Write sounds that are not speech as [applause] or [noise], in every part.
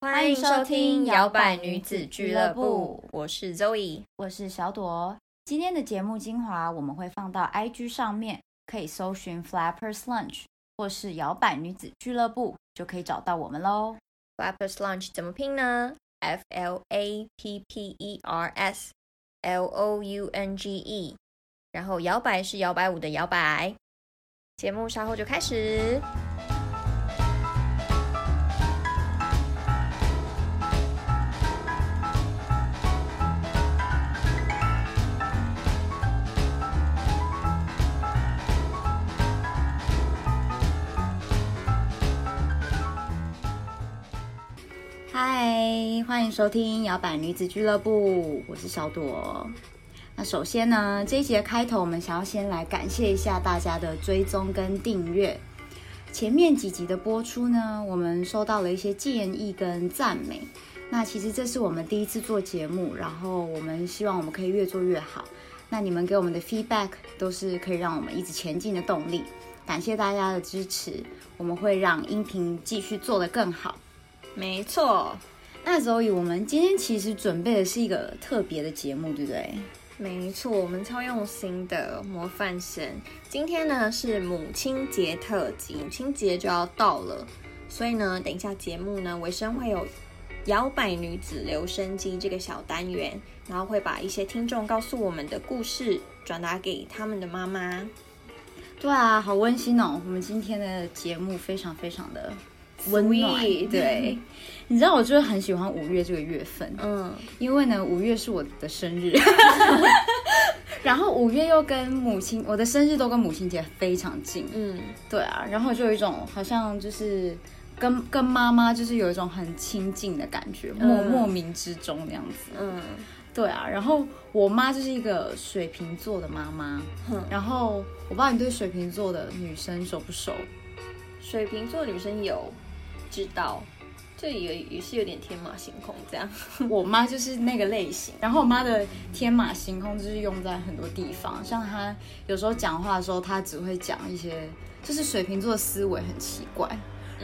欢迎收听摇摆女子俱乐部，我是 Zoe，我是小朵。今天的节目精华我们会放到 IG 上面，可以搜寻 Flappers Lunch 或是摇摆女子俱乐部，就可以找到我们喽。Flappers Lunch 怎么拼呢？F L A P P E R S L O U N G E，然后摇摆是摇摆舞的摇摆。节目稍后就开始。嗨，欢迎收听摇摆女子俱乐部，我是小朵。那首先呢，这一节开头我们想要先来感谢一下大家的追踪跟订阅。前面几集的播出呢，我们收到了一些建议跟赞美。那其实这是我们第一次做节目，然后我们希望我们可以越做越好。那你们给我们的 feedback 都是可以让我们一直前进的动力。感谢大家的支持，我们会让音频继续做得更好。没错，那所以我们今天其实准备的是一个特别的节目，对不对？没错，我们超用心的模范生。今天呢是母亲节特辑，母亲节就要到了，所以呢，等一下节目呢尾声会有摇摆女子留声机这个小单元，然后会把一些听众告诉我们的故事转达给他们的妈妈。对啊，好温馨哦！我们今天的节目非常非常的。温暖，对，[laughs] 你知道我就是很喜欢五月这个月份，嗯，因为呢五月是我的生日，[laughs] 然后五月又跟母亲，我的生日都跟母亲节非常近，嗯，对啊，然后就有一种好像就是跟跟妈妈就是有一种很亲近的感觉，莫莫名之中那样子，嗯，对啊，然后我妈就是一个水瓶座的妈妈，然后我不知道你对水瓶座的女生熟不熟？水瓶座女生有。知道，这也也是有点天马行空这样。[laughs] 我妈就是那个类型，然后我妈的天马行空就是用在很多地方，像她有时候讲话的时候，她只会讲一些，就是水瓶座的思维很奇怪，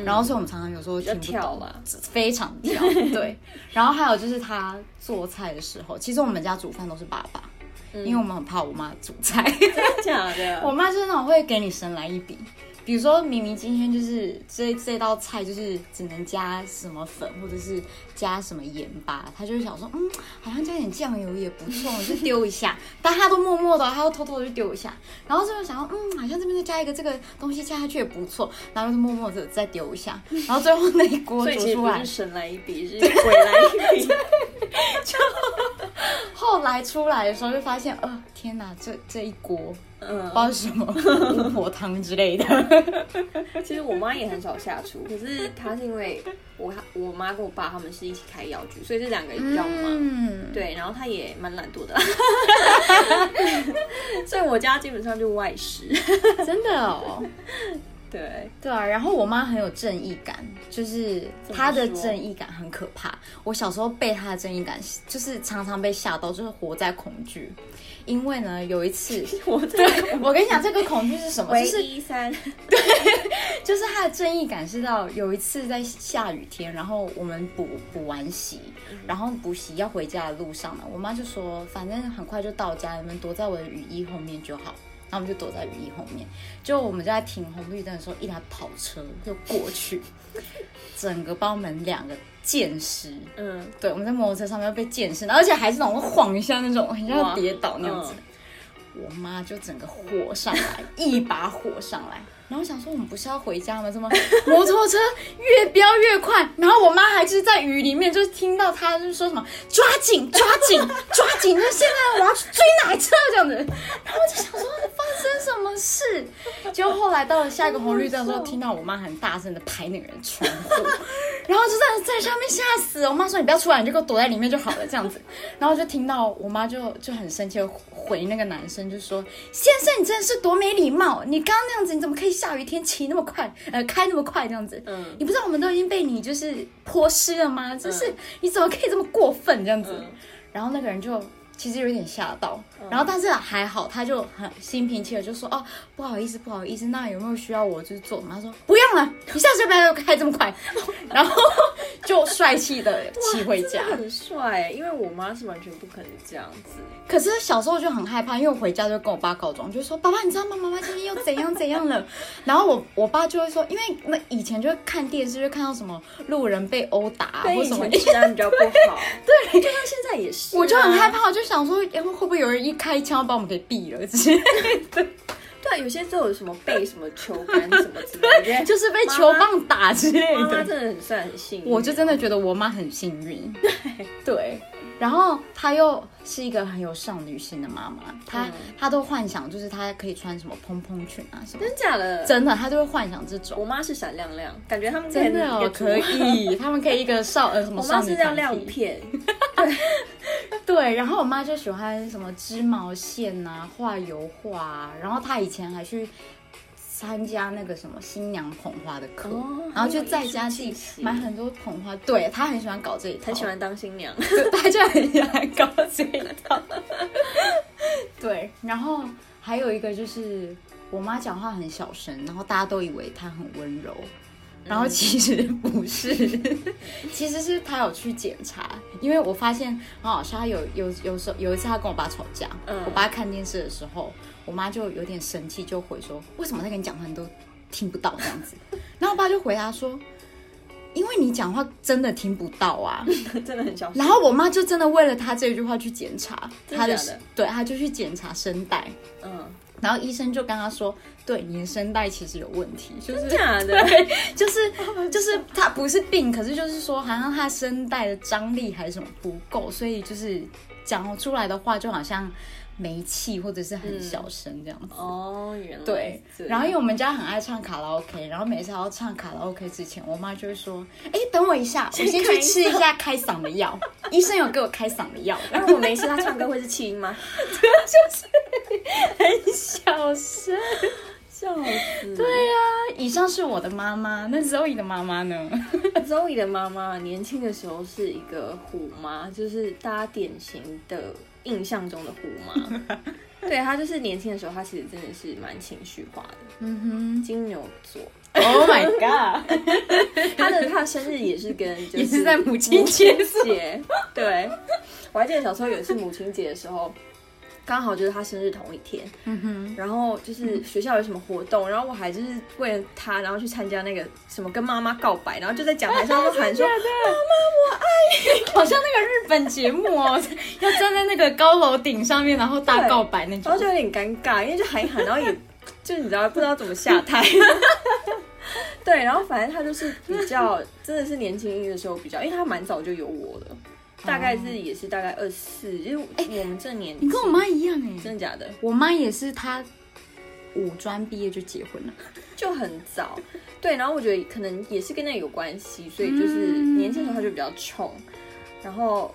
然后所以我们常常有时候听不懂嘛，非常跳。对，[laughs] 然后还有就是她做菜的时候，其实我们家煮饭都是爸爸，因为我们很怕我妈煮菜，真的假的？[laughs] 我妈就是那种会给你神来一笔。比如说明明今天就是这这道菜就是只能加什么粉或者是加什么盐巴，他就会想说，嗯，好像加点酱油也不错，就丢一下。[laughs] 但他都默默的，他都偷偷的就丢一下。然后就会想说，嗯，好像这边再加一个这个东西加下去也不错，然后就默默的再丢一下。然后最后那一锅煮出来，神来一笔，是鬼来一笔。[laughs] 就 [laughs] 后来出来的时候就发现，呃，天哪，这这一锅。嗯，不知道什么巫婆汤之类的。[laughs] 其实我妈也很少下厨，可是她是因为我我妈跟我爸他们是一起开药局，所以这两个比较忙。对，然后她也蛮懒惰的，[laughs] 所以我家基本上就外食。真的哦。对对啊，然后我妈很有正义感，就是他的正义感很可怕。我小时候被他的正义感，就是常常被吓到，就是活在恐惧。因为呢，有一次，[laughs] 我对我跟你讲，这个恐惧是什么？就是一三，[laughs] 对，就是他的正义感是到有一次在下雨天，然后我们补补完习，然后补习要回家的路上呢，我妈就说，反正很快就到家，你们躲在我的雨衣后面就好。然后我们就躲在雨衣后面，就我们就在停红绿灯的时候，一台跑车就过去，整个把我们两个。溅湿，嗯，对，我们在摩托车上面被溅湿，而且还是那种晃一下那种，很像跌倒那样子。我妈就整个火上来，一把火上来。然后想说，我们不是要回家吗？怎么摩托车越飙越快？然后我妈还是在雨里面，就是听到她就是说什么“抓紧，抓紧，抓紧”，就现在我要去追哪车这样子。然后我就想说，发什么事？结果后来到了下一个红绿灯的时候，听到我妈很大声的拍那个人窗户，[laughs] 然后就在在上面吓死。我妈说：“你不要出来，你就给我躲在里面就好了。”这样子，然后就听到我妈就就很生气的回那个男生，就说：“先生，你真的是多没礼貌！你刚刚那样子，你怎么可以？”下雨天骑那么快，呃，开那么快这样子，嗯，你不知道我们都已经被你就是泼湿了吗？就是你怎么可以这么过分这样子？然后那个人就其实有点吓到，嗯然后但是还好，他就很心平气和就说哦不好意思不好意思，那有没有需要我就是做？他说不用了，你下次不要开这么快，[laughs] 然后就帅气的骑回家很帅，因为我妈是完全不可能这样子。可是小时候就很害怕，因为我回家就跟我爸告状，就说爸爸你知道吗？妈妈今天又怎样怎样了。[laughs] 然后我我爸就会说，因为那以前就会看电视，就看到什么路人被殴打或什么以前。治安比较不好，[laughs] 对，就像现在也是啊、我就很害怕，我就想说，哎会不会有人一开枪把我们给毙了之类的？[laughs] 对，有些都有什么被 [laughs] 什么球杆什么之类的，[laughs] 就是被球棒打之类的。妈妈真的很算很幸运。我就真的觉得我妈很幸运，对。然后她又是一个很有少女心的妈妈，她、嗯。她都幻想就是她可以穿什么蓬蓬裙啊什么，真假的，真的她就会幻想这种。我妈是闪亮亮，感觉他们真的哦，可以。他们可以一个少呃什么我妈少女团是亮亮体，片，[laughs] 对，然后我妈就喜欢什么织毛线啊、画油画啊，然后她以前还去参加那个什么新娘捧花的课，哦然后就在家自己买很多捧花，对他很喜欢搞这一套，很喜欢当新娘。[laughs] 他，就很喜欢搞这一套，[laughs] 对，然后还有一个就是我妈讲话很小声，然后大家都以为她很温柔。然后其实不是，[laughs] 其实是她有去检查，因为我发现很好笑。他有有有时候有一次他跟我爸吵架，嗯我爸看电视的时候，我妈就有点生气，就回说：“为什么在跟你讲话你都听不到这样子？”然后我爸就回答说：“因为你讲话真的听不到啊。[laughs] ”真的很小声。然后我妈就真的为了他这句话去检查他的对，她就去检查声带，嗯，然后医生就跟他说，对，你的声带其实有问题，就是假的，对，就是 [laughs] 就是他不是病，可是就是说好像他声带的张力还是什么不够，所以就是讲出来的话就好像没气或者是很小声这样子。哦，原来对是，然后因为我们家很爱唱卡拉 OK，然后每次要唱卡拉 OK 之前，我妈就会说：“哎，等我一下，我先去吃一下开嗓的药。医生有给我开嗓的药。”然后我没事，他唱歌会是气音吗？就是很小声。笑死！对呀、以上是我的妈妈，那 [laughs] Zoe 的妈妈呢？Zoe 的妈妈年轻的时候是一个虎妈，就是大家典型的印象中的虎妈。[laughs] 对她就是年轻的时候，她其实真的是蛮情绪化的，嗯哼金牛座。，Oh my god，[laughs] 她的她的生日也是跟 [laughs] 就也是在母亲节。对，我还记得小时候有一次母亲节的时候。刚好就是他生日同一天，嗯哼，然后就是学校有什么活动，然后我还就是为了他，然后去参加那个什么跟妈妈告白，然后就在讲台上都喊说 [laughs] 妈妈我爱你。好像那个日本节目哦，要站在那个高楼顶上面，然后大告白那种。然后。就有点尴尬，因为就喊一喊，然后也就你知道不知道怎么下台。[laughs] 对，然后反正他就是比较，真的是年轻的时候比较，因为他蛮早就有我了，大概是也是大概二十四，就是我们这年纪，你跟我妈一样哎，真的假的，我妈也是，她五专毕业就结婚了。就很早。对，然后我觉得可能也是跟那有关系，所以就是嗯年轻的时候他就比较冲，然后。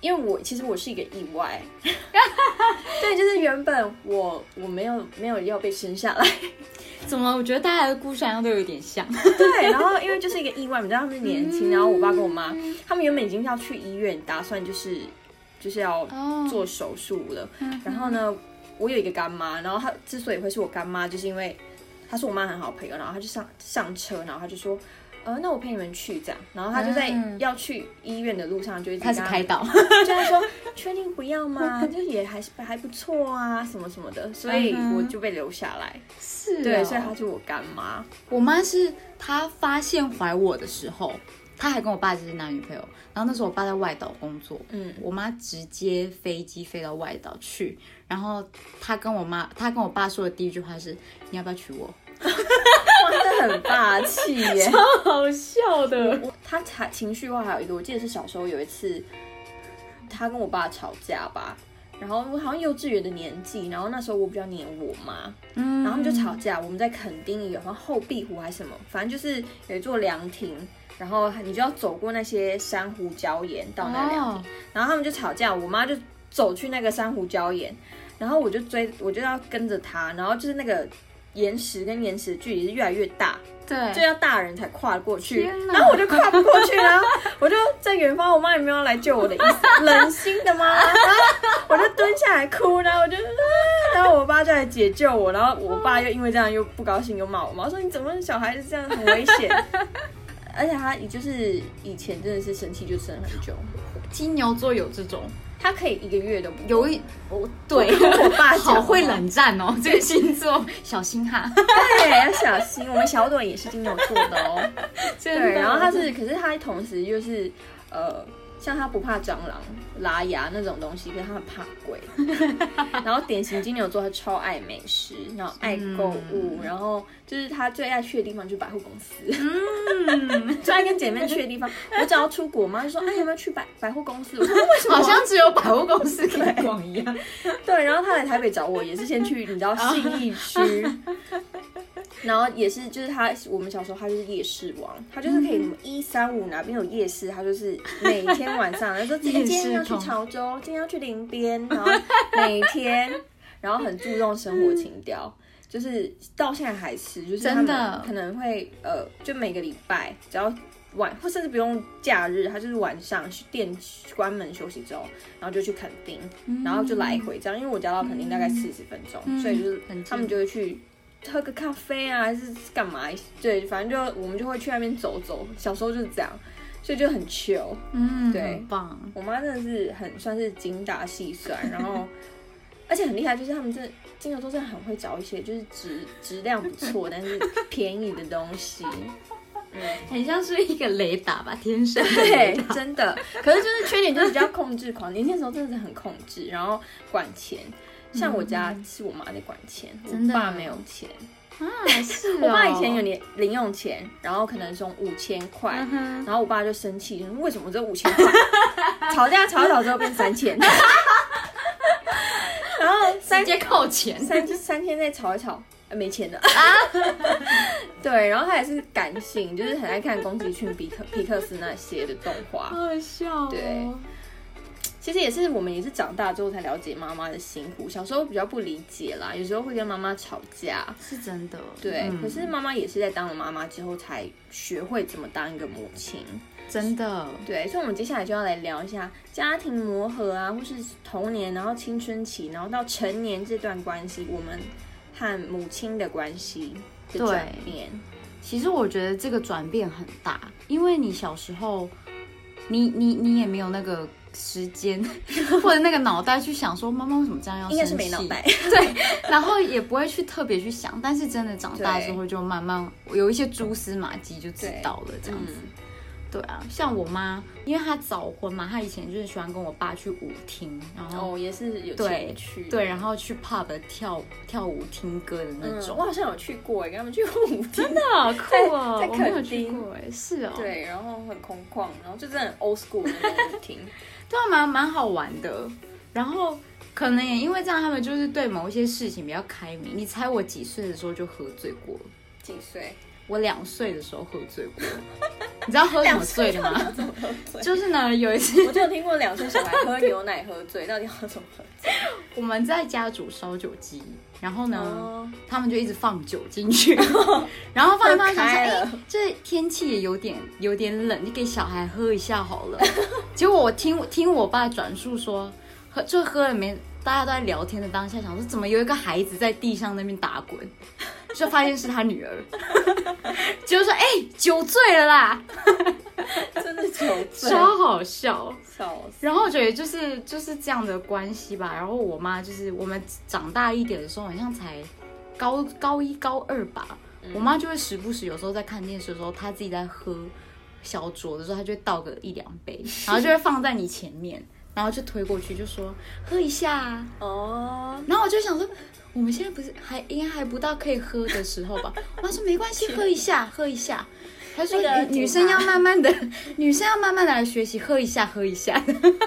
因为我其实我是一个意外，[laughs] 对，就是原本我我没有没有要被生下来，怎么？我觉得大家的故事好像都有点像。对，然后因为就是一个意外，你知道他们是年嗯轻，然后我爸跟我妈，他们原本已经要去医院，打算就是就是要哦做手术了。然后呢，我有一个干妈，然后她之所以会是我干妈，就是因为她是我妈很好的朋友，然后她就上上车，然后她就说。呃，那我陪你们去这样，然后他就在嗯要去医院的路上就一直开始开导，[laughs] 就是说确定不要吗？就是也还是还不错啊，什么什么的，所以我就被留下来。是对，哦所以他是我干妈。我妈是她发现怀我的时候，他还跟我爸就是男女朋友，然后那时候我爸在外岛工作，嗯，我妈直接飞机飞到外岛去，然后他跟我妈，他跟我爸说的第一句话是：“你要不要娶我 [laughs] 哇，真的很霸气耶！？”好笑的，我他才情绪化，还有一个，我记得是小时候有一次，他跟我爸吵架吧，然后我好像幼稚园的年纪，然后那时候我比较黏我妈，嗯然后他们就吵架，我们在垦丁有好像后壁湖还是什么，反正就是有一座凉亭，然后你就要走过那些珊瑚礁岩到那个凉亭，哦然后他们就吵架，我妈就走去那个珊瑚礁岩，然后我就追，我就要跟着她，然后就是那个岩石跟岩石的距离是越来越大，对就对，要大人才跨过去，然后我就跨不过去，然 [laughs] 后我就在远方，我妈也没有来救我的意思，冷心的吗？然后我就蹲下来哭，然后我就，然后我爸就来解救我，然后我爸又因为这样又不高兴，又骂我妈说你怎么小孩子这样很危险。[laughs] 而且他也就是以前真的是生气就生很久，金牛座有这种，他可以一个月都不有一我对我爸好会冷战哦，这个星座小心哈。[laughs] 对，要小心。我们小朵也是金牛座的哦。[laughs] 真对，然后他是，可是他同时就是呃，像他不怕蟑螂、拉牙那种东西，可是他很怕鬼。[laughs] 然后典型金牛座，他超爱美食，然后爱购物，然后就是他最爱去的地方就是百货公司，嗯，[laughs] 最爱跟姐妹去的地方。[laughs] 我只要出国嘛，就说哎有没有去百百货公司？我说为什么？好像只有百货公司可以逛一样。对，然后他来台北找我，也是先去你知道信义区，然后也是就是他我们小时候他就是夜市王，他就是可以什么一三五哪边有夜市，他就是每天晚上，他说今天要去潮州，今天要去林边，然后每天，然后很注重生活情调。就是到现在还是，就是他们真的？可能会呃，就每个礼拜只要晚，或甚至不用假日，他就是晚上店关门休息之后，然后就去垦丁，然后就来回这样，因为我家到垦丁大概四十分钟，嗯。所以就是他们就会去喝个咖啡啊，还是干嘛？对，反正就我们就会去那边走走。小时候就是这样，所以就很 chill。嗯，对很棒。我妈真的是很算是精打细算，[laughs] 然后而且很厉害，就是他们真的金牛座真的很会找一些就是质质量不错但是便宜的东西。[laughs] 嗯，很像是一个雷达吧，天生对达，真的。可是就是缺点就是比较控制狂，年轻的时候真的是很控制，然后管钱。像我家是我妈在管钱，我爸没有钱。啊，[laughs] 是哦我爸以前有年零用钱，然后可能从五千块，嗯然后我爸就生气，说为什么只有五千块？[laughs] 吵架吵一吵之后变三千，[laughs] 然后三直接扣钱，三三千再吵一吵，呃没钱了啊。对，然后他也是感性，就是很爱看宫崎骏、皮克皮克斯那些的动画。好笑哦。对其实也是我们也是长大之后才了解妈妈的辛苦，小时候比较不理解啦，有时候会跟妈妈吵架。是真的。对，嗯可是妈妈也是在当了妈妈之后才学会怎么当一个母亲。真的，对，所以我们接下来就要来聊一下家庭磨合啊，或是童年，然后青春期，然后到成年这段关系，我们和母亲的关系的转变。其实我觉得这个转变很大，因为你小时候，你你你也没有那个时间 [laughs] 或者那个脑袋去想说妈妈为什么这样要应该是生气？没脑袋，[laughs] 对，然后也不会去特别去想，但是真的长大之后就慢慢有一些蛛丝马迹就知道了这样子。嗯对啊，像我妈，因为她早婚嘛，她以前就是喜欢跟我爸去舞厅，然后、哦，也是有对情趣。对，然后去 pub 跳跳舞听歌的那嗯，种。我好像有去过哎，跟他们去过舞厅。[laughs] 真的好酷哦！在我没有垦丁去过哎，是哦，对，然后很空旷，然后就真的很 old school 的那种舞厅。[laughs] 对啊，蛮蛮好玩的。然后可能也因为这样，他们就是对某一些事情比较开明。你猜我几岁的时候就喝醉过了？几岁？我两岁的时候喝醉过。[laughs] 你知道喝什么醉的吗？就是呢，有一次我就有听过两岁小孩喝牛奶喝醉，[laughs] 到底要怎么喝醉？我们在家煮烧酒鸡，然后呢，哦，他们就一直放酒进去，[laughs] 然后放一放，喝想说，哎、开了这天气也有点有点冷，你给小孩喝一下好了。结果我听听我爸转述说，喝就喝了没，大家都在聊天的当下，想说怎么有一个孩子在地上那边打滚，[laughs] 就发现是他女儿，[laughs] 就说，哎、酒醉了啦，[laughs] 真的酒醉，超好笑。笑死。然后我觉得就是就是这样的关系吧。然后我妈就是我们长大一点的时候，好像才高高一高二吧，我妈就会时不时有时候在看电视的时候，她自己在喝小酌的时候，她就会倒个一两杯，然后就会放在你前面，然后就推过去就说喝一下啊。哦，然后我就想说。我们现在不是还应该还不到可以喝的时候吧？[laughs] 我妈说没关系，喝一下，喝一下。她说那个女女生要慢慢的，女生要慢慢的 [laughs] 来学习，喝一下，喝一下。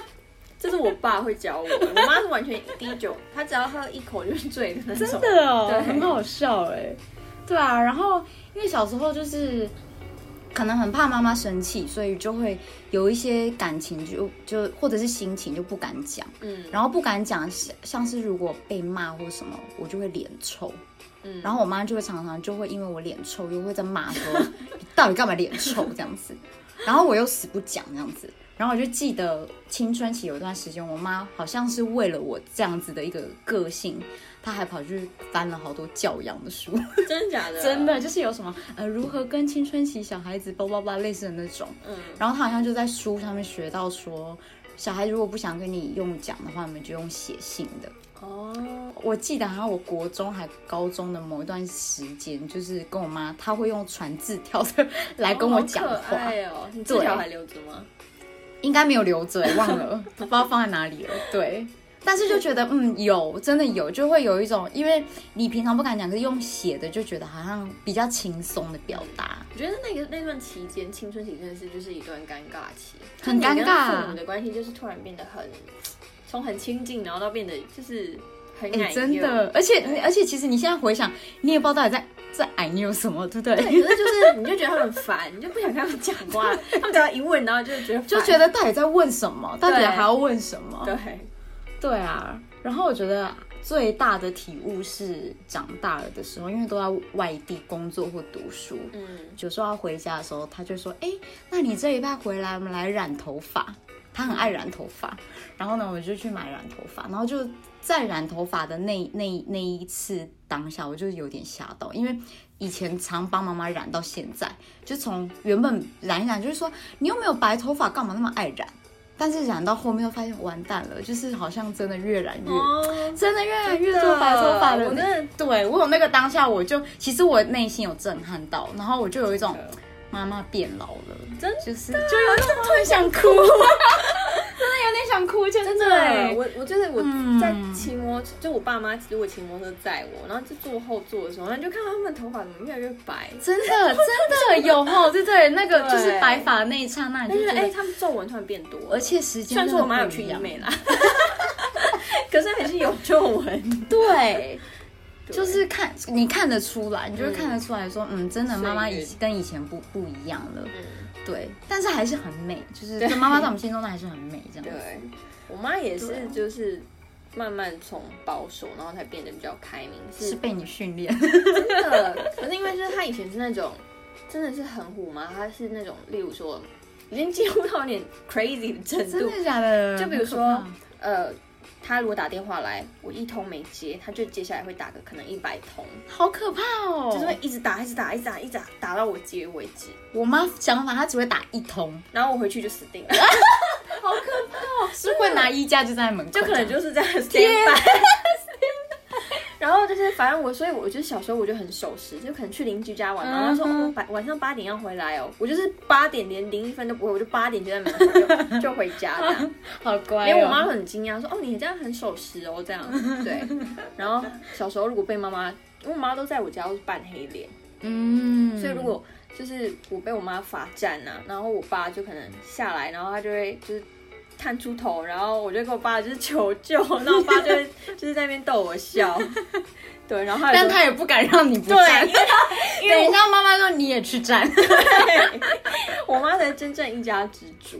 [laughs] 这是我爸会教我，我妈是完全滴酒，她只要喝一口就是醉的那种。真的哦，很好笑哎。对啊，然后因为小时候就是可能很怕妈妈生气，所以就会有一些感情就就或者是心情就不敢讲，嗯然后不敢讲，像像是如果被骂或什么，我就会脸臭。嗯，然后我妈就会常常就会因为我脸臭，又会在骂说 [laughs] 你到底干嘛脸臭这样子。然后我又死不讲这样子。然后我就记得青春期有一段时间，我妈好像是为了我这样子的一个个性，她还跑去翻了好多教养的书，[laughs] 真的假的？真的就是有什么呃如何跟青春期小孩子叭叭叭类似的那种。嗯，然后他好像就在书上面学到说，小孩如果不想跟你用讲的话，你们就用写信的。哦，我记得好像我国中还高中的某一段时间，就是跟我妈，她会用传字条的来跟我讲话，爱哦，你字条还留着吗？应该没有留着、欸，忘了，[laughs] 不知道放在哪里了。对，但是就觉得嗯有，真的有，就会有一种，因为你平常不敢讲，可是用写的就觉得好像比较轻松的表达。我觉得那个那段期间，青春期真的是就是一段尴尬期，很尴尬父母的关系就是突然变得很，从很亲近，然后到变得就是很哎、奶真的，而且对而且其实你现在回想，你也不知道到底在在矮你有什么，对不对？对，可是就是你就觉得他们烦，你就不想跟他们讲话，他们只要一问，然后就觉得就觉得到底在问什么，到底还要问什么？对，对啊，然后我觉得最大的体悟是长大了的时候，因为都在外地工作或读书，嗯，有时候要回家的时候，他就说：“哎、那你这一拜回来，我们来染头发。”他很爱染头发，然后呢，我就去买染头发，然后就在染头发的那那那一次当下，我就有点吓到，因为以前常帮妈妈染到现在，就从原本染一染，就是说你又没有白头发，干嘛那么爱染？但是染到后面又发现完蛋了，就是好像真的越染越，哦，真的越来越多白头发了我真的对我有那个当下，我就其实我内心有震撼到，然后我就有一种妈妈变老了，真就是就有一种突然想哭，想哭，真真的欸，我我就是我嗯在骑摩，就我爸妈如果骑摩托车载我，然后就坐后座的时候，然后你就看到他们头发怎么越来越白，真的真的有哦，对对，那个就是白发那一刹那，就是哎，他们皱纹突然变多，而且时间虽然说我妈有去医美啦，[laughs] 可是还是有皱纹，对。就是看你看得出来，你就会看得出来说，嗯，真的妈妈以跟以前不不一样了，嗯，对，但是还是很美，就是对就妈妈在我们心中还是很美这样子。对，我妈也是，就是慢慢从保守，然后才变得比较开明，是是被你训练，真的。可是因为就是她以前是那种真的是很虎妈，她是那种例如说已经进入到有点 crazy 的程度，真的假的？就比如说呃。她如果打电话来，我一通没接，他就接下来会打个可能一百通，好可怕哦！就是会一直打，一直打，一直打，一直打，打到我接为止。我妈想法，她只会打一通，然后我回去就死定了，[laughs] [laughs] 好可怕是会拿衣架就在门口，就可能就是这样天 stand by。然后就是，反正我，所以我就小时候我就很守时，就可能去邻居家玩，然后他说嗯哦，晚晚上八点要回来哦，我就是八点连零一分都不会，我就八点就在门口就就回家这样。[laughs] 好乖、哦。因为我妈会很惊讶，说哦，你这样很守时哦，这样 [laughs] 对。然后小时候如果被妈妈，因为我妈都在我家都是扮黑脸，嗯，所以如果就是我被我妈罚站啊，然后我爸就可能下来，然后他就会就是探出头，然后我就跟我爸就是求救，然后我爸就 [laughs] 就是在那边逗我笑，对，然后但他也不敢让你不对，站。因，为等一下妈妈说你也去站，[laughs] 我妈才真正一家之主，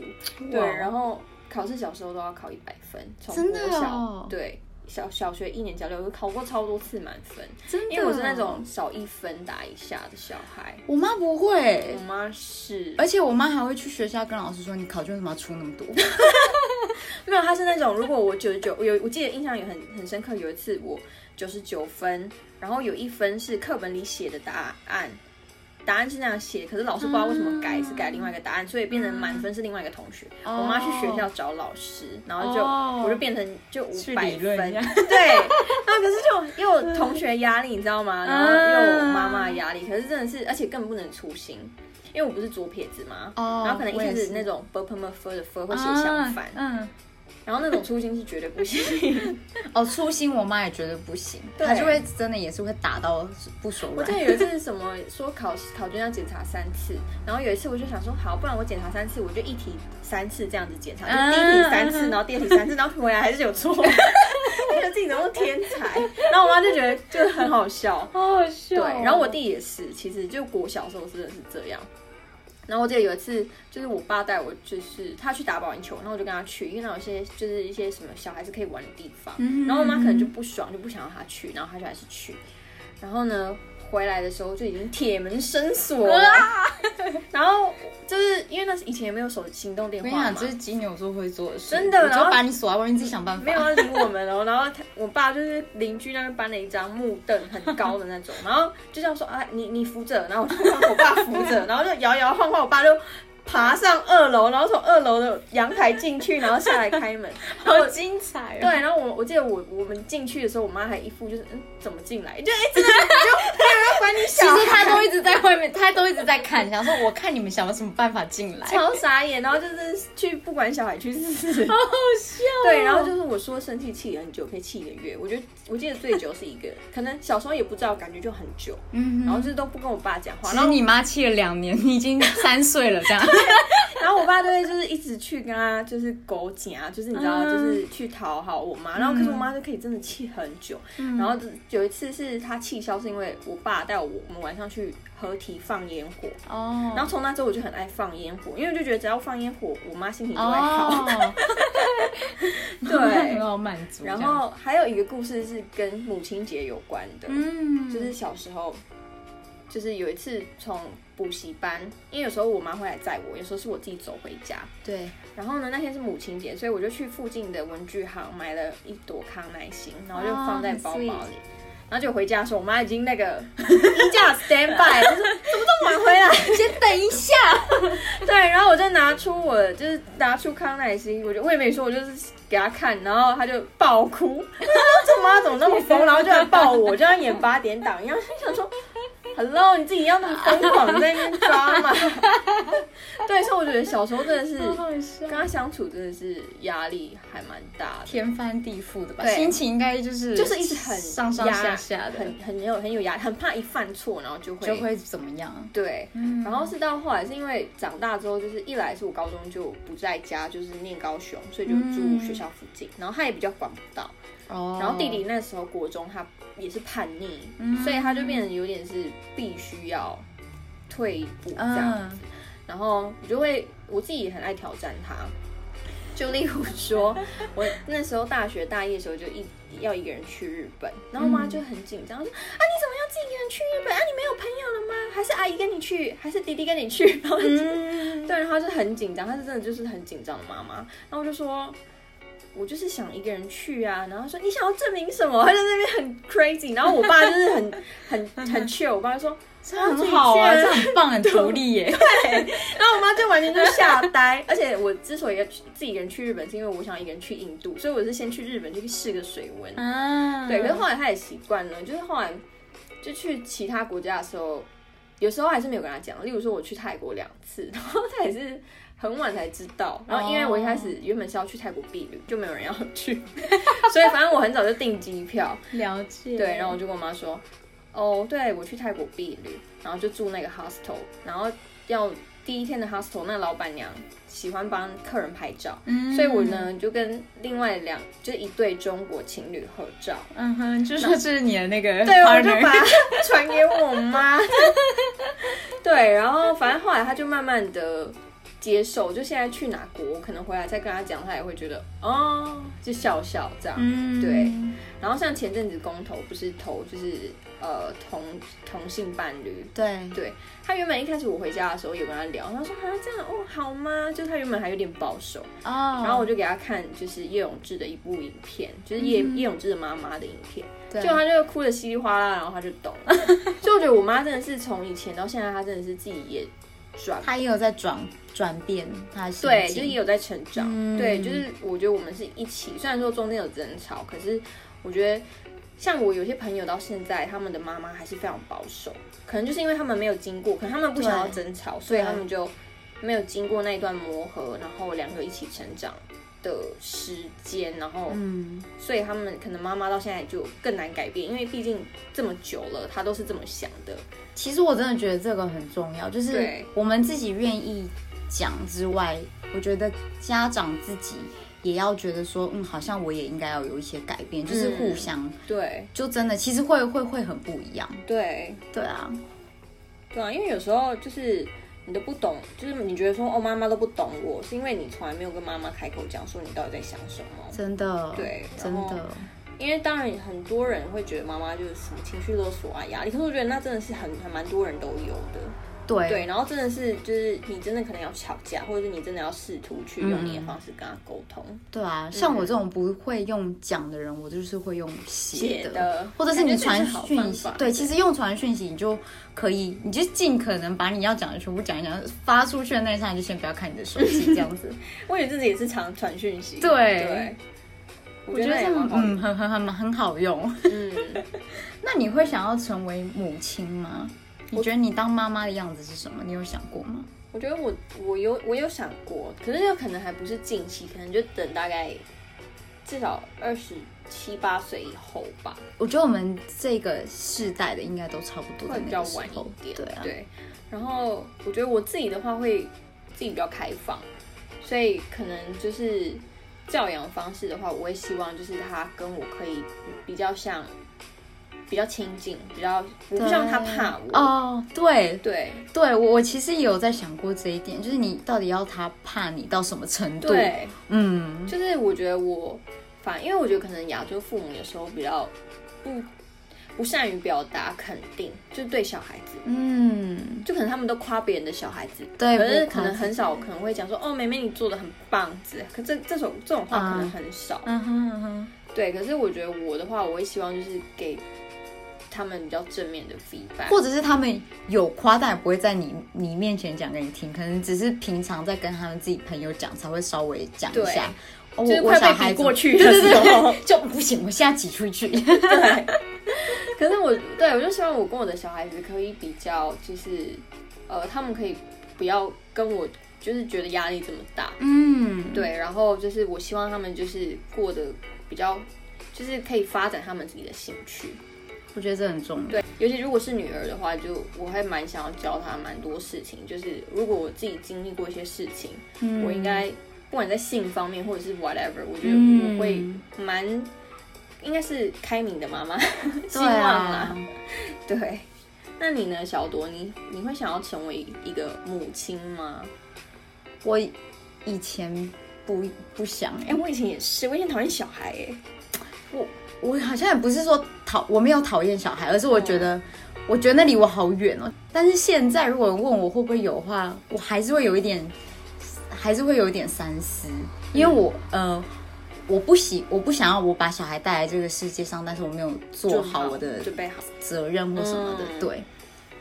对，然后考试小时候都要考一百分，从真的哦。对。小小学一年级、六，我考过超多次满分，真的，因为我是那种少一分打一下的小孩。我妈不会。我，妈是，而且我妈还会去学校跟老师说你考卷为什么要出那么多？[laughs] 没有，她是那种，如果我九十九，我有我记得印象也很很深刻，有一次我九十九分，然后有一分是课本里写的答案，答案是那样写，可是老师不知道为什么改，是改另外一个答案，所以变成满分是另外一个同学。我妈去学校找老师，然后就、哦。我就变成就五百分，[laughs] 对，然后可是就又有同学压力，你知道吗？然后又有妈妈的压力，可是真的是，而且根本不能粗心。因为我不是左撇子嘛，哦然后可能一开始那种 b p m f 的 f 会写相反，嗯，然后那种粗心是绝对不行。[laughs] 哦，粗心我妈也觉得不行，她就会真的也是会打到不手软我记。得有一次是什么说考考卷要检查三次，然后有一次我就想说好，不然我检查三次，我就一题三次这样子检查，就第一题三次，然后第二题三次，然后回来还是有错，[laughs] 觉得自己怎么天才，然后我妈就觉得就很好笑。好好笑哦对，然后我弟也是，其实就国小时候真的是这样。然后我记得有一次，就是我爸带我，就是他去打保龄球，然后我就跟他去，因为那有些就是一些什么小孩子可以玩的地方。嗯然后我妈可能就不爽，就不想让他去，然后他就还是去。然后呢，回来的时候就已经铁门深锁了，[laughs] 然后就是因为那是以前也没有手行动电话嘛这，是金牛座会做的事，真的然后把你锁在外面，自己想办法。没有要理我们哦。然后他我爸就是邻居那边搬了一张木凳，很高的那种，然后就这样说啊，你你扶着，然后我就让我爸扶着，[laughs] 然后就摇摇晃晃，我爸就。爬上二楼，然后从二楼的阳台进去，然后下来开门。[laughs] 好精彩哦对，然后我我记得我我们进去的时候，我妈还一副就是嗯怎么进来，就哎 [laughs] 真的就没有管你其实她，都一直在外面，她都一直在看，想说我看你们想有什么办法进来。超傻眼，然后就是去不管小孩去试，好好笑哦。对，然后就是我说生气气很久，可以气一个月。我觉得我记得最久是一个，可能小时候也不知道，感觉就很久，嗯然后就是都不跟我爸讲话，然后你妈气了两年，你已经三岁了，这样。[laughs] 然后我爸就会就是一直去跟他就是勾夹，就是你知道，嗯就是去讨好我妈。然后可是我妈就可以真的气很久。嗯然后有一次是她气消，是因为我爸带我我们晚上去合体放烟火。哦然后从那之后我就很爱放烟火，因为我就觉得只要放烟火，我妈心情就会好。哦，[laughs] 对很好满足。然后还有一个故事是跟母亲节有关的，嗯，就是小时候，就是有一次从补习班，因为有时候我妈会来载我，有时候是我自己走回家。对，然后呢，那天是母亲节，所以我就去附近的文具行买了一朵康乃馨，然后就放在包包里。然后就回家的时候，我妈已经那个 [laughs] 衣架 stand by，就说 [laughs] 怎么这么晚回来？先等一下。[laughs] 对，然后我就拿出我就是拿出康乃馨，我就我也没说，我就是给她看，然后她就爆哭，她说这妈怎么那么疯？然后就来抱我，就像演八点档一样，心想说。Hello，你自己要那么疯狂在那边抓嘛？[laughs] 对，所以我觉得小时候真的是跟他相处，真的是压力还蛮大的。天翻地覆的吧，心情应该就是就是一直很上上下下的，很很有很有压力，很怕一犯错，然后就会就会怎么样？对。嗯然后是到后来是因为长大之后，就是一来是我高中就不在家，就是念高雄，所以就住学校附近，然后他也比较管不到。哦然后弟弟那时候国中他也是叛逆，嗯所以他就变成有点是必须要退一步这样嗯子。然后我就会我自己也很爱挑战他，就例如说，[laughs] 我那时候大学大一的时候就一要一个人去日本，然后我妈就很紧张，说啊你怎么要自己一个人去日本啊？你没有朋友了吗？还是阿姨跟你去，还是弟弟跟你去？然后对，然后她就很紧张，她是真的就是很紧张的妈妈。然后我就说。我就是想一个人去啊，然后她说你想要证明什么？他在那边很 crazy，然后我爸就是很 [laughs] 很很 chill，我爸就说这很好啊，这很棒，很独立耶。对然后我妈就完全就吓呆，而且我之所以要去自己一个人去日本，是因为我想一个人去印度，所以我是先去日本去试个水温。啊，对，可是后来他也习惯了，就是后来就去其他国家的时候，有时候还是没有跟他讲。例如说我去泰国两次，[laughs] 然后他也是很晚才知道。然后因为我一开始原本是要去泰国避旅，就没有人要去，[laughs] 所以反正我很早就订机票。[laughs] 了解。对，然后我就跟我妈说，哦，对我去泰国避旅，然后就住那个 hostel，然后要第一天的 hostel，那老板娘喜欢帮客人拍照，嗯。所以我，呢就跟另外两就一对中国情侣合照，嗯哼，就说这是你的那个对，我就把它 [laughs] 传给我妈，[laughs] 对，然后反正后来他就慢慢的。接受，就现在去哪国，可能回来再跟他讲，他也会觉得哦，就笑笑这样。嗯，对。然后像前阵子公投不是投就是呃同同性伴侣，对，对。他原本一开始我回家的时候有跟他聊，他说啊这样哦好吗？就他原本还有点保守，哦，然后我就给他看就是叶永志的一部影片，就是叶、嗯。叶永志的妈妈的影片，对。就他就哭的稀里哗啦，然后他就懂了。[laughs] 所以我觉得我妈真的是从以前到现在，她真的是自己也转他也有在转转变他的心对，境就是也有在成长。嗯。对，就是我觉得我们是一起，虽然说中间有争吵，可是我觉得像我有些朋友到现在，他们的妈妈还是非常保守，可能就是因为他们没有经过，可能他们不想要争吵，所以他们就没有经过那一段磨合，然后两个一起成长的时间，然后嗯，所以他们可能妈妈到现在就更难改变，因为毕竟这么久了，她都是这么想的。其实我真的觉得这个很重要，就是我们自己愿意讲之外，我觉得家长自己也要觉得说，嗯，好像我也应该要有一些改变，就是互相，对就真的其实会会会很不一样。对对啊，对啊，因为有时候就是你都不懂，就是你觉得说哦妈妈都不懂我，是因为你从来没有跟妈妈开口讲说你到底在想什么。真的，对真的，因为当然很多人会觉得妈妈就是什么情绪勒索啊、压力，可是我觉得那真的是很还蛮多人都有的。对对，然后真的是就是你真的可能要吵架，或者是你真的要试图去用你的方式跟他沟通。对啊，像我这种不会用讲的人，我就是会用写写的或者是你传讯息对，其实用传讯息你就可以，你就尽可能把你要讲的全部讲一讲，发出去的那一刹那就先不要看你的手机，这样子。[laughs] 我也自己也是常传讯息。对对，我觉得这。样嗯很很很很好用。嗯，[laughs] 那你会想要成为母亲吗？你觉得你当妈妈的样子是什么？你有想过吗？我觉得我我有我有想过，可是有可能还不是近期，可能就等大概至少二十七八岁以后吧，我觉得我们这个世代的应该都差不多在会比较晚一。点。对啊，对。然后我觉得我自己的话会自己比较开放，所以可能就是教养方式的话，我会希望就是他跟我可以比较像，比较亲近，比较我不希望他怕我。哦，对。对。对，我我其实也有在想过这一点，就是你到底要他怕你到什么程度？，对，嗯，就是我觉得我反，因为我觉得可能亚洲父母有时候比较不不善于表达肯定，就是对小孩子，嗯，就可能他们都夸别人的小孩子，对可是可能很少可能会讲说哦，妹妹你做的很棒之类，可这这种这种话可能很少，嗯哼嗯哼，对。可是我觉得我的话，我会希望就是给他们比较正面的 feedback，或者是他们有夸，但也不会在你你面前讲给你听，可能只是平常在跟他们自己朋友讲才会稍微讲一下。哦就是我快被比我小孩子过去的时候对，[laughs] 就不行，我现在挤出去。[laughs] 对。可是我对我就希望我跟我的小孩子可以比较，就是呃，他们可以不要跟我就是觉得压力这么大，嗯，对，然后就是我希望他们就是过得比较，就是可以发展他们自己的兴趣。我觉得这很重要。对，尤其如果是女儿的话，就我还蛮想要教她蛮多事情。就是如果我自己经历过一些事情，嗯我应该不管在性方面或者是 whatever，我觉得嗯我会蛮应该是开明的妈妈，希对望啦啊。，对，那你呢，小朵？你你会想要成为一个母亲吗？我以前不不想哎、我以前也是，我以前讨厌小孩哎。我好像也不是说讨，我没有讨厌小孩，而是我觉得，我觉得那离我好远哦。但是现在如果问我会不会有的话，我还是会有一点，还是会有一点三思，因为我、呃，我不喜，我不想要我把小孩带来这个世界上，但是我没有做好我的准备好，责任或什么的，嗯。对。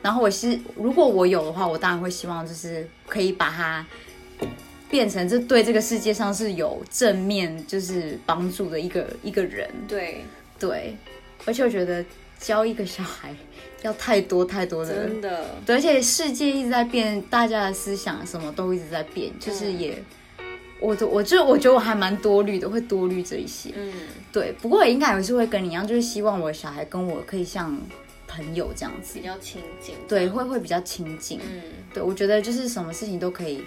然后我是，如果我有的话，我当然会希望就是可以把它变成这对这个世界上是有正面就是帮助的一个一个人，对，对。而且我觉得教一个小孩要太多太多的，真的，对，而且世界一直在变，大家的思想什么都一直在变，就是也，我都我就我觉得我还蛮多虑的，会多虑这一些。嗯，对，不过我应该也是会跟你一样，就是希望我的小孩跟我可以像朋友这样子比，较亲近。对，会会比较亲近。嗯，对，我觉得就是什么事情都可以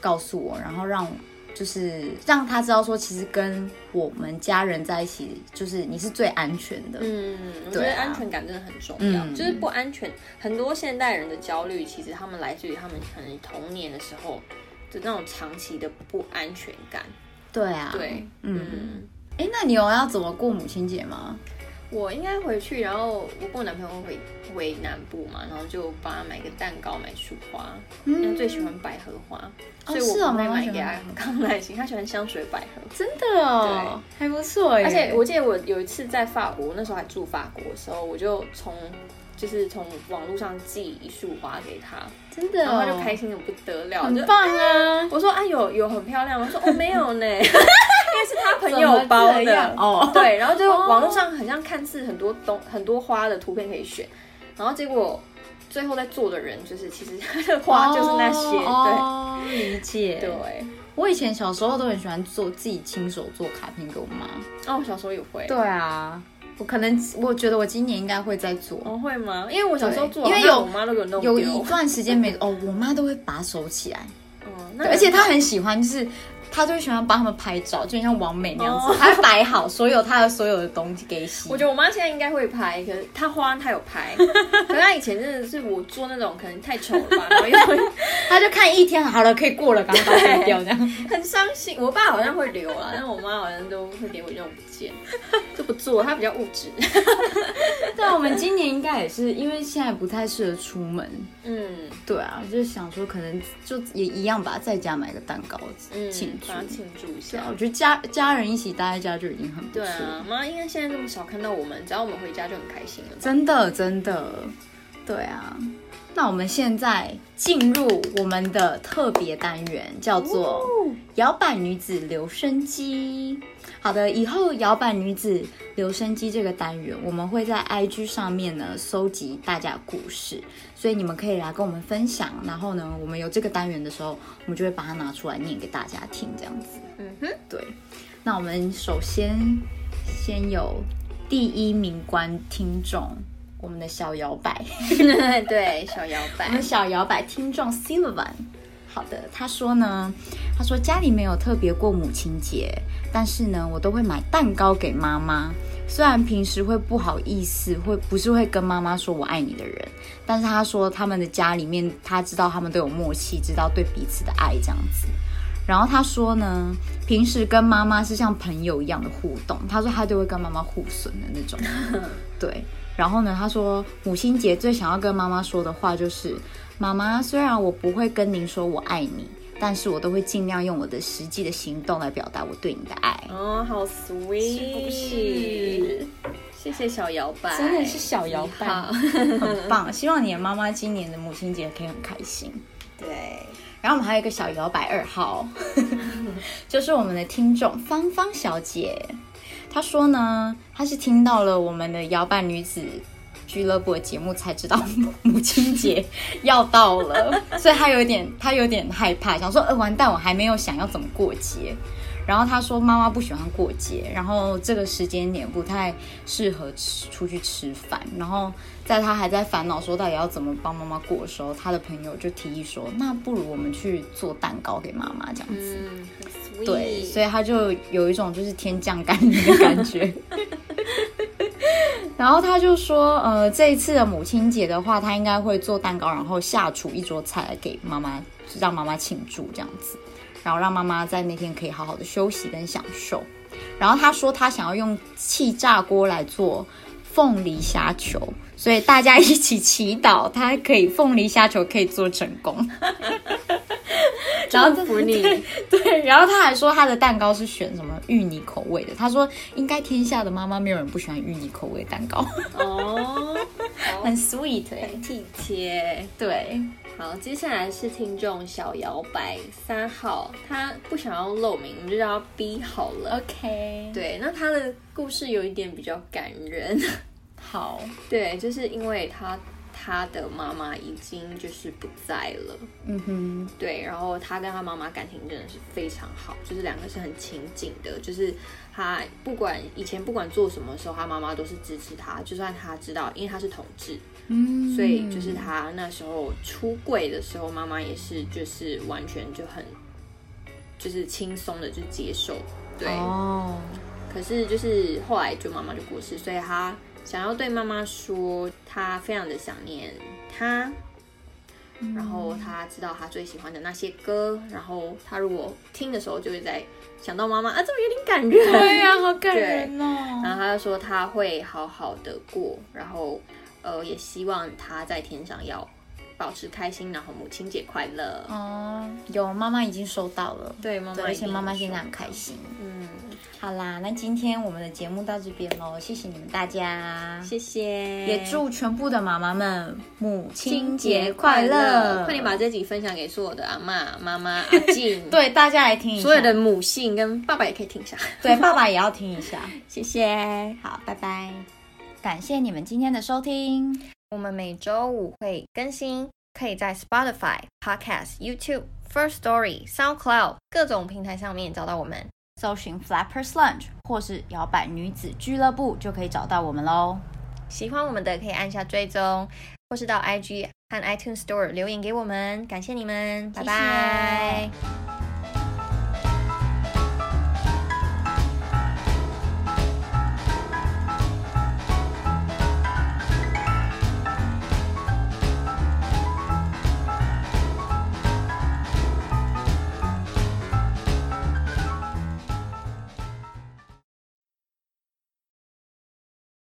告诉我，然后让就是让他知道说，其实跟我们家人在一起，就是你是最安全的。嗯，我觉得安全感真的很重要。嗯就是不安全，很多现代人的焦虑，其实他们来自于他们可能童年的时候的那种长期的不安全感。对啊，对，嗯。嗯，哎、那你有要怎么过母亲节吗？我应该回去，然后我跟我男朋友回回南部嘛，然后就帮他买个蛋糕，买束花，因为他最喜欢百合花，所以我会妈妈买给他很康乃馨，他喜欢香水百合。真的哦，还不错耶。而且我记得我有一次在法国，那时候还住法国的时候，我就从就是从网络上寄一束花给他，真的、哦，然后他就开心的不得了，就很棒啊！我说啊有有很漂亮吗，我说哦没有呢，因 [laughs] 为是他朋友包的哦对，然后就网络上很像看似很多东很多花的图片可以选，然后结果最后在做的人就是其实他的花就是那些，哦，理解。对对。我以前小时候都很喜欢做自己亲手做卡片给我妈。哦，我小时候也会。对啊，我可能我觉得我今年应该会再做。哦，会吗？因为我小时候做，因为有我妈都给我弄有丢一段时间没哦，我妈都会把它收起来，嗯，那而且她很喜欢，就是他就喜欢帮他们拍照，就像王美那样子，哦他摆好所有他的所有的东西给洗。我觉得我妈现在应该会拍，可是她花她有拍，[laughs] 可是她以前真的是我做那种可能太丑了吧，然后又 [laughs] 她就看一天好了，可以过了，赶快把它丢掉这样。很伤心。我爸好像会留啊，但我妈好像都会给我用不见，[laughs] 就不做，他比较物质。[laughs] 但我们今年应该也是，因为现在不太适合出门。嗯对啊，就是想说可能就也一样吧，在家买个蛋糕嗯，庆祝。庆祝一下对啊，。我觉得家家人一起待在家就已经很不对错。啊，妈应该现在这么少看到我们，只要我们回家就很开心了？真的真的，对啊。那我们现在进入我们的特别单元，叫做摇摆女子留声机。好的，以后摇摆女子留声机这个单元，我们会在 IG 上面呢搜集大家的故事，所以你们可以来跟我们分享。然后呢，我们有这个单元的时候，我们就会把它拿出来念给大家听，这样子。嗯哼，对，那我们首先先有第一名观听众，我们的小摇摆，[laughs] 对，小摇摆我们小摇摆听众 Silvan。好的，他说呢，他说家里没有特别过母亲节，但是呢，我都会买蛋糕给妈妈。虽然平时会不好意思，会不是会跟妈妈说我爱你的人，但是他说他们的家里面，他知道他们都有默契，知道对彼此的爱这样子。然后他说呢，平时跟妈妈是像朋友一样的互动。他说他就会跟妈妈互损的那种，对。然后呢，他说母亲节最想要跟妈妈说的话就是：妈妈，虽然我不会跟您说我爱你，但是我都会尽量用我的实际的行动来表达我对你的爱。哦，好 sweet，是不是？谢谢小摇摆，真的是小摇摆很棒，希望你的妈妈今年的母亲节可以很开心。对，然后我们还有一个小摇摆二号，[laughs] 就是我们的听众芳芳小姐。她说呢，她是听到了我们的摇摆女子俱乐部的节目才知道 [laughs] 母亲节要到了，所以他有点他有点害怕，想说呃完蛋，我还没有想要怎么过节。然后他说妈妈不喜欢过节，然后这个时间点不太适合吃出去吃饭。然后在他还在烦恼说到底要怎么帮妈妈过的时候，他的朋友就提议说，那不如我们去做蛋糕给妈妈这样子。嗯，对，所以他就有一种就是天降甘霖的感觉。[laughs] 然后他就说，呃，这一次的母亲节的话，他应该会做蛋糕，然后下厨一桌菜来给妈妈，让妈妈庆祝这样子，然后让妈妈在那天可以好好的休息跟享受。然后他说他想要用气炸锅来做凤梨虾球，所以大家一起祈祷他可以凤梨虾球可以做成功。[laughs] 然后祝福你，对，然后他还说他的蛋糕是选什么芋泥口味的。他说应该天下的妈妈没有人不喜欢芋泥口味的蛋糕，哦，很 sweet 哎、很体贴。对，好，接下来是听众小摇摆三号，他不想要露名，我们就叫他 B 好了。OK，对，那他的故事有一点比较感人。好，对，就是因为他他的妈妈已经就是不在了。嗯哼，对，然后他跟他妈妈感情真的是非常好，就是两个是很亲近的，就是他不管以前不管做什么时候，他妈妈都是支持他，就算他知道，因为他是同志，嗯，所以就是他那时候出柜的时候，妈妈也是就是完全就很就是轻松的就接受，对，哦，可是就是后来就妈妈就过世，所以他想要对妈妈说，他非常的想念她。然后他知道他最喜欢的那些歌，然后他如果听的时候就会在想到妈妈啊，这么有点感人。对呀、好感人哦然哦。后他就说他会好好的过，然后呃也希望他在天上要保持开心，然后母亲节快乐。哦，有妈妈已经收到了，对，妈妈，而且妈妈妈现在很开心。嗯，好啦，那今天我们的节目到这边喽，谢谢你们大家，谢谢，也祝全部的妈妈们母亲清节快乐！快点把这集分享给所有的阿妈、妈妈、阿静，[laughs] 对大家来听一下，所有的母性跟爸爸也可以听一下。对爸爸也要听一下。[laughs] 谢谢。好，拜拜，感谢你们今天的收听。我们每周五会更新，可以在 Spotify、Podcast、YouTube、First Story、SoundCloud 各种平台上面找到我们。搜寻 Flappers Lunch 或是摇摆女子俱乐部就可以找到我们喽。喜欢我们的可以按下追踪，或是到 IG 和 iTunes Store 留言给我们，感谢你们，拜拜。